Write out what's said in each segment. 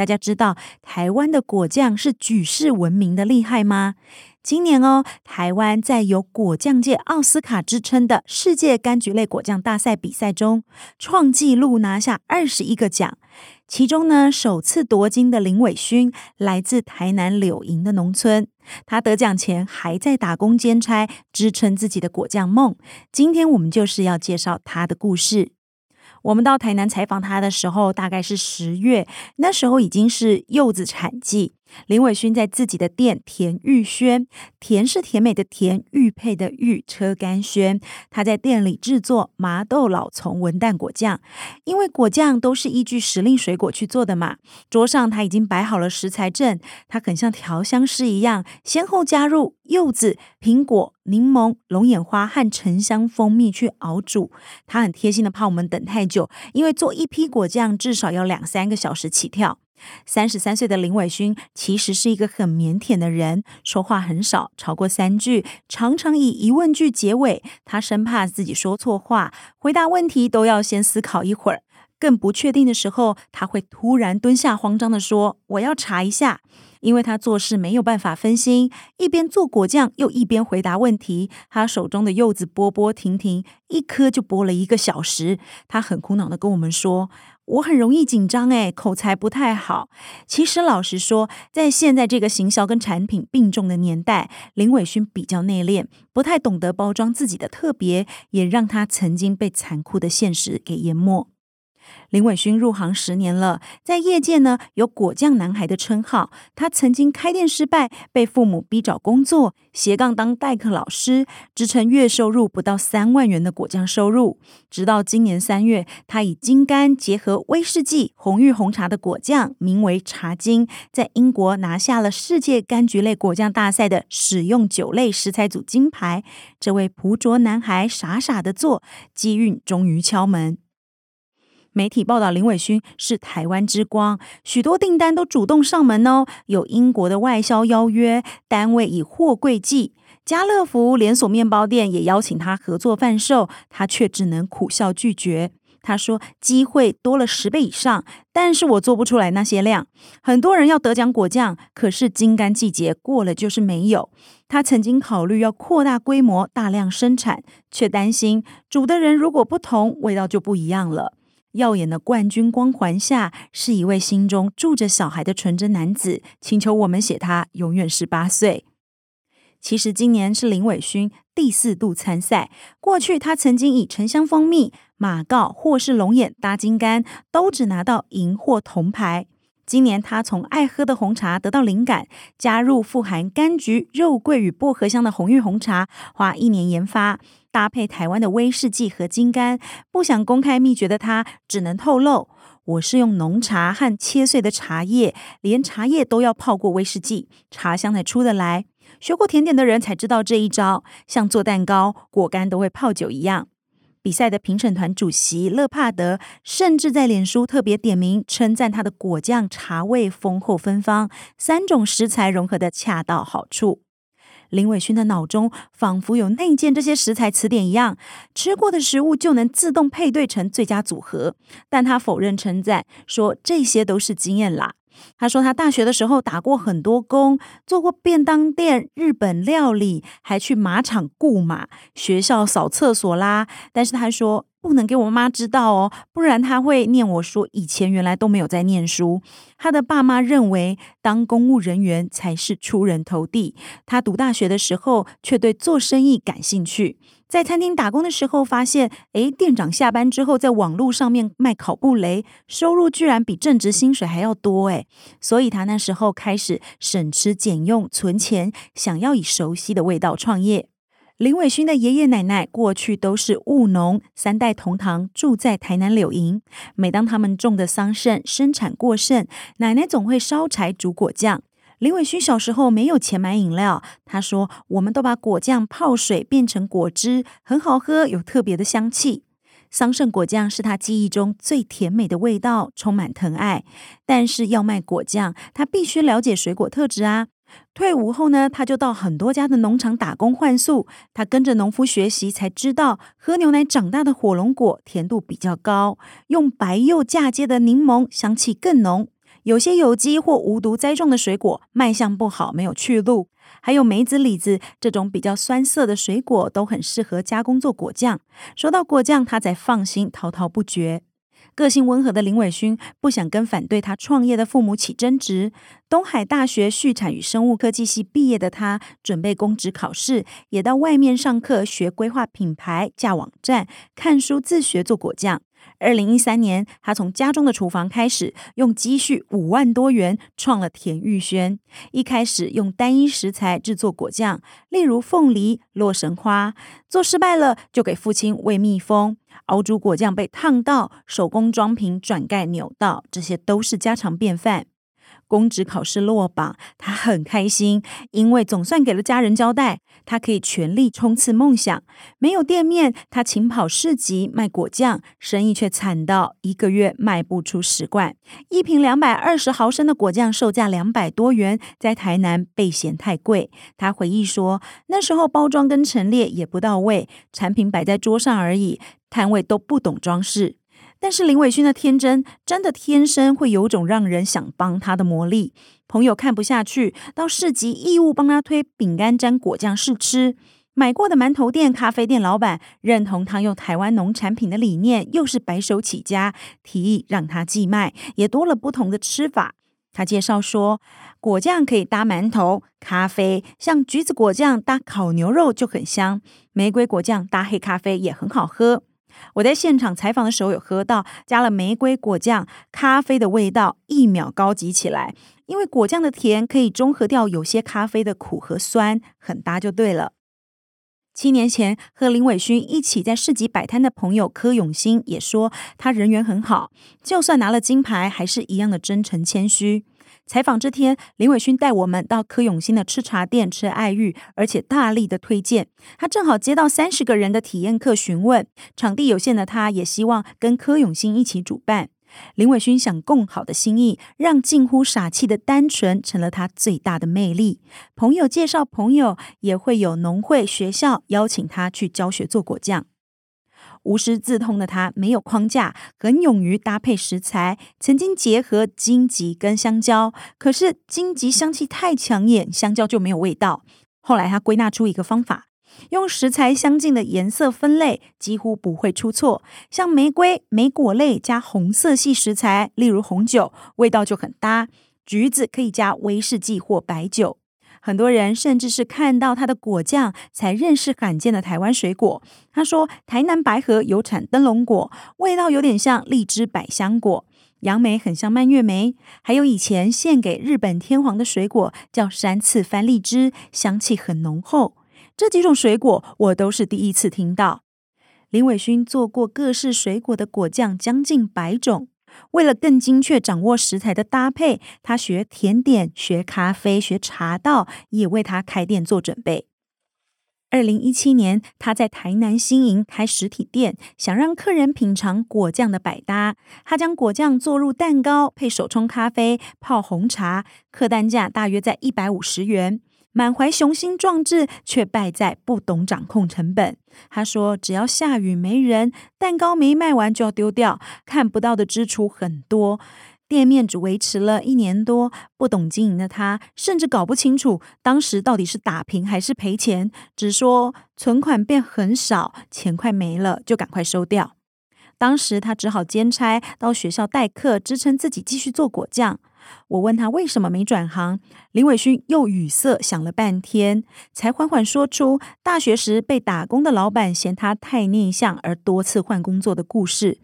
大家知道台湾的果酱是举世闻名的厉害吗？今年哦，台湾在有果酱界奥斯卡之称的世界柑橘类果酱大赛比赛中，创纪录拿下二十一个奖。其中呢，首次夺金的林伟勋来自台南柳营的农村，他得奖前还在打工兼差，支撑自己的果酱梦。今天我们就是要介绍他的故事。我们到台南采访他的时候，大概是十月，那时候已经是柚子产季。林伟勋在自己的店甜玉轩，甜是甜美的甜，玉佩的玉，车干轩。他在店里制作麻豆老丛文旦果酱，因为果酱都是依据时令水果去做的嘛。桌上他已经摆好了食材阵，他很像调香师一样，先后加入柚子、苹果、柠檬、龙眼花和沉香蜂蜜去熬煮。他很贴心的怕我们等太久，因为做一批果酱至少要两三个小时起跳。三十三岁的林伟勋其实是一个很腼腆的人，说话很少，超过三句，常常以疑问句结尾。他生怕自己说错话，回答问题都要先思考一会儿。更不确定的时候，他会突然蹲下，慌张地说：“我要查一下。”因为他做事没有办法分心，一边做果酱又一边回答问题。他手中的柚子剥剥停停，一颗就剥了一个小时。他很苦恼地跟我们说。我很容易紧张，诶，口才不太好。其实老实说，在现在这个行销跟产品并重的年代，林伟勋比较内敛，不太懂得包装自己的特别，也让他曾经被残酷的现实给淹没。林伟勋入行十年了，在业界呢有“果酱男孩”的称号。他曾经开店失败，被父母逼找工作，斜杠当代课老师，支撑月收入不到三万元的果酱收入。直到今年三月，他以金柑结合威士忌、红玉红茶的果酱，名为茶金，在英国拿下了世界柑橘类果酱大赛的使用酒类食材组金牌。这位朴拙男孩傻傻的做，机运终于敲门。媒体报道，林伟勋是台湾之光，许多订单都主动上门哦。有英国的外销邀约，单位以货柜计，家乐福连锁面包店也邀请他合作贩售，他却只能苦笑拒绝。他说：“机会多了十倍以上，但是我做不出来那些量。很多人要得奖果酱，可是金柑季节过了就是没有。他曾经考虑要扩大规模，大量生产，却担心煮的人如果不同，味道就不一样了。”耀眼的冠军光环下，是一位心中住着小孩的纯真男子，请求我们写他永远十八岁。其实今年是林伟勋第四度参赛，过去他曾经以沉香蜂蜜、马告或是龙眼搭金柑，都只拿到银或铜牌。今年他从爱喝的红茶得到灵感，加入富含柑橘、肉桂与薄荷香的红玉红茶，花一年研发。搭配台湾的威士忌和金柑，不想公开秘诀的他只能透露：我是用浓茶和切碎的茶叶，连茶叶都要泡过威士忌，茶香才出得来。学过甜点的人才知道这一招，像做蛋糕，果干都会泡酒一样。比赛的评审团主席勒帕德甚至在脸书特别点名称赞他的果酱茶味丰厚芬芳，三种食材融合的恰到好处。林伟勋的脑中仿佛有内建这些食材词典一样，吃过的食物就能自动配对成最佳组合。但他否认称赞，说这些都是经验啦。他说他大学的时候打过很多工，做过便当店、日本料理，还去马场雇马，学校扫厕所啦。但是他说。不能给我妈知道哦，不然她会念我说以前原来都没有在念书。他的爸妈认为当公务人员才是出人头地。他读大学的时候却对做生意感兴趣，在餐厅打工的时候发现，诶，店长下班之后在网络上面卖烤布雷，收入居然比正职薪水还要多诶。所以他那时候开始省吃俭用存钱，想要以熟悉的味道创业。林伟勋的爷爷奶奶过去都是务农，三代同堂住在台南柳营。每当他们种的桑葚生产过剩，奶奶总会烧柴煮果酱。林伟勋小时候没有钱买饮料，他说：“我们都把果酱泡水变成果汁，很好喝，有特别的香气。”桑葚果酱是他记忆中最甜美的味道，充满疼爱。但是要卖果酱，他必须了解水果特质啊。退伍后呢，他就到很多家的农场打工换宿。他跟着农夫学习，才知道喝牛奶长大的火龙果甜度比较高，用白柚嫁接的柠檬香气更浓。有些有机或无毒栽种的水果，卖相不好，没有去路。还有梅子、李子这种比较酸涩的水果，都很适合加工做果酱。说到果酱，他才放心，滔滔不绝。个性温和的林伟勋不想跟反对他创业的父母起争执。东海大学畜产与生物科技系毕业的他，准备公职考试，也到外面上课学规划品牌、架网站、看书自学做果酱。二零一三年，他从家中的厨房开始，用积蓄五万多元创了田玉轩。一开始用单一食材制作果酱，例如凤梨、洛神花，做失败了就给父亲喂蜜蜂。熬煮果酱被烫到，手工装瓶转盖扭到，这些都是家常便饭。公职考试落榜，他很开心，因为总算给了家人交代，他可以全力冲刺梦想。没有店面，他勤跑市集卖果酱，生意却惨到一个月卖不出十罐。一瓶两百二十毫升的果酱售价两百多元，在台南被嫌太贵。他回忆说，那时候包装跟陈列也不到位，产品摆在桌上而已，摊位都不懂装饰。但是林伟勋的天真，真的天生会有种让人想帮他的魔力。朋友看不下去，到市集义务帮他推饼干沾果酱试吃。买过的馒头店、咖啡店老板认同他用台湾农产品的理念，又是白手起家，提议让他寄卖，也多了不同的吃法。他介绍说，果酱可以搭馒头、咖啡，像橘子果酱搭烤牛肉就很香，玫瑰果酱搭黑咖啡也很好喝。我在现场采访的时候有喝到加了玫瑰果酱，咖啡的味道一秒高级起来。因为果酱的甜可以中和掉有些咖啡的苦和酸，很搭就对了。七年前和林伟勋一起在市集摆摊的朋友柯永新也说，他人缘很好，就算拿了金牌，还是一样的真诚谦虚。采访这天，林伟勋带我们到柯永新的吃茶店吃爱玉，而且大力的推荐。他正好接到三十个人的体验课询问，场地有限的他，也希望跟柯永新一起主办。林伟勋想共好的心意，让近乎傻气的单纯成了他最大的魅力。朋友介绍朋友，也会有农会、学校邀请他去教学做果酱。无师自通的他没有框架，很勇于搭配食材。曾经结合荆棘跟香蕉，可是荆棘香气太抢眼，香蕉就没有味道。后来他归纳出一个方法，用食材相近的颜色分类，几乎不会出错。像玫瑰、莓果类加红色系食材，例如红酒，味道就很搭。橘子可以加威士忌或白酒。很多人甚至是看到它的果酱才认识罕见的台湾水果。他说，台南白河有产灯笼果，味道有点像荔枝百香果；杨梅很像蔓越莓，还有以前献给日本天皇的水果叫山次番荔枝，香气很浓厚。这几种水果我都是第一次听到。林伟勋做过各式水果的果酱将近百种。为了更精确掌握食材的搭配，他学甜点、学咖啡、学茶道，也为他开店做准备。二零一七年，他在台南新营开实体店，想让客人品尝果酱的百搭。他将果酱做入蛋糕，配手冲咖啡、泡红茶，客单价大约在一百五十元。满怀雄心壮志，却败在不懂掌控成本。他说：“只要下雨没人，蛋糕没卖完就要丢掉，看不到的支出很多。店面只维持了一年多，不懂经营的他甚至搞不清楚当时到底是打平还是赔钱，只说存款变很少，钱快没了，就赶快收掉。当时他只好兼差到学校代课，支撑自己继续做果酱。”我问他为什么没转行，林伟勋又语塞，想了半天，才缓缓说出大学时被打工的老板嫌他太内向而多次换工作的故事。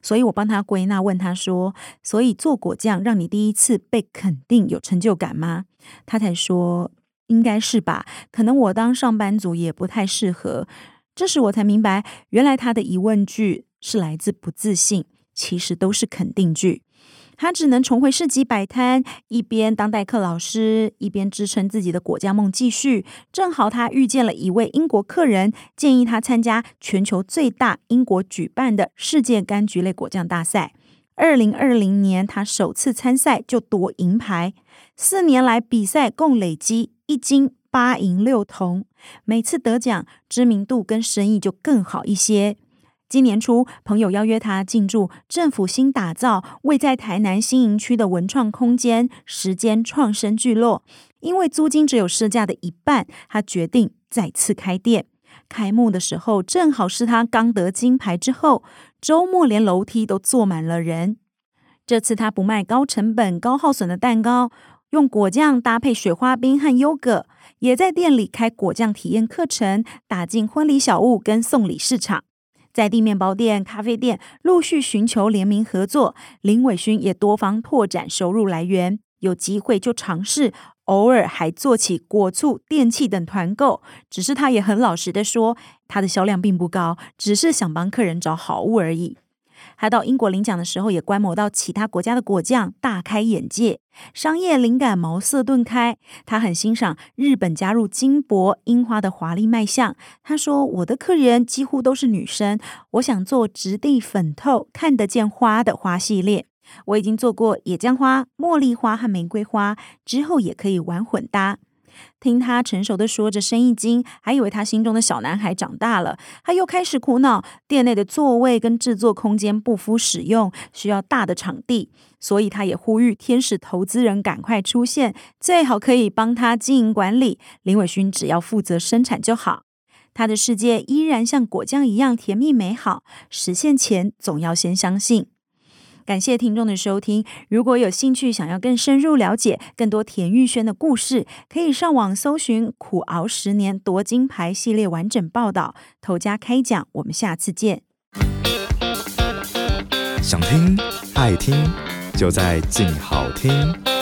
所以我帮他归纳，问他说：“所以做果酱让你第一次被肯定有成就感吗？”他才说：“应该是吧，可能我当上班族也不太适合。”这时我才明白，原来他的疑问句是来自不自信，其实都是肯定句。他只能重回市集摆摊，一边当代课老师，一边支撑自己的果酱梦继续。正好他遇见了一位英国客人，建议他参加全球最大英国举办的世界柑橘类果酱大赛。二零二零年，他首次参赛就夺银牌，四年来比赛共累积一金八银六铜，每次得奖知名度跟生意就更好一些。今年初，朋友邀约他进驻政府新打造、位在台南新营区的文创空间“时间创生聚落”。因为租金只有市价的一半，他决定再次开店。开幕的时候，正好是他刚得金牌之后，周末连楼梯都坐满了人。这次他不卖高成本、高耗损的蛋糕，用果酱搭配雪花冰和优格，也在店里开果酱体验课程，打进婚礼小物跟送礼市场。在地面包店、咖啡店陆续寻求联名合作，林伟勋也多方拓展收入来源，有机会就尝试，偶尔还做起果醋、电器等团购。只是他也很老实的说，他的销量并不高，只是想帮客人找好物而已。他到英国领奖的时候，也观摩到其他国家的果酱，大开眼界，商业灵感茅塞顿开。他很欣赏日本加入金箔樱花的华丽卖相。他说：“我的客人几乎都是女生，我想做质地粉透、看得见花的花系列。我已经做过野姜花、茉莉花和玫瑰花，之后也可以玩混搭。”听他成熟的说着生意经，还以为他心中的小男孩长大了。他又开始苦恼，店内的座位跟制作空间不敷使用，需要大的场地。所以他也呼吁天使投资人赶快出现，最好可以帮他经营管理。林伟勋只要负责生产就好。他的世界依然像果酱一样甜蜜美好，实现前总要先相信。感谢听众的收听。如果有兴趣想要更深入了解更多田玉轩的故事，可以上网搜寻“苦熬十年夺金牌”系列完整报道。头家开讲，我们下次见。想听爱听，就在静好听。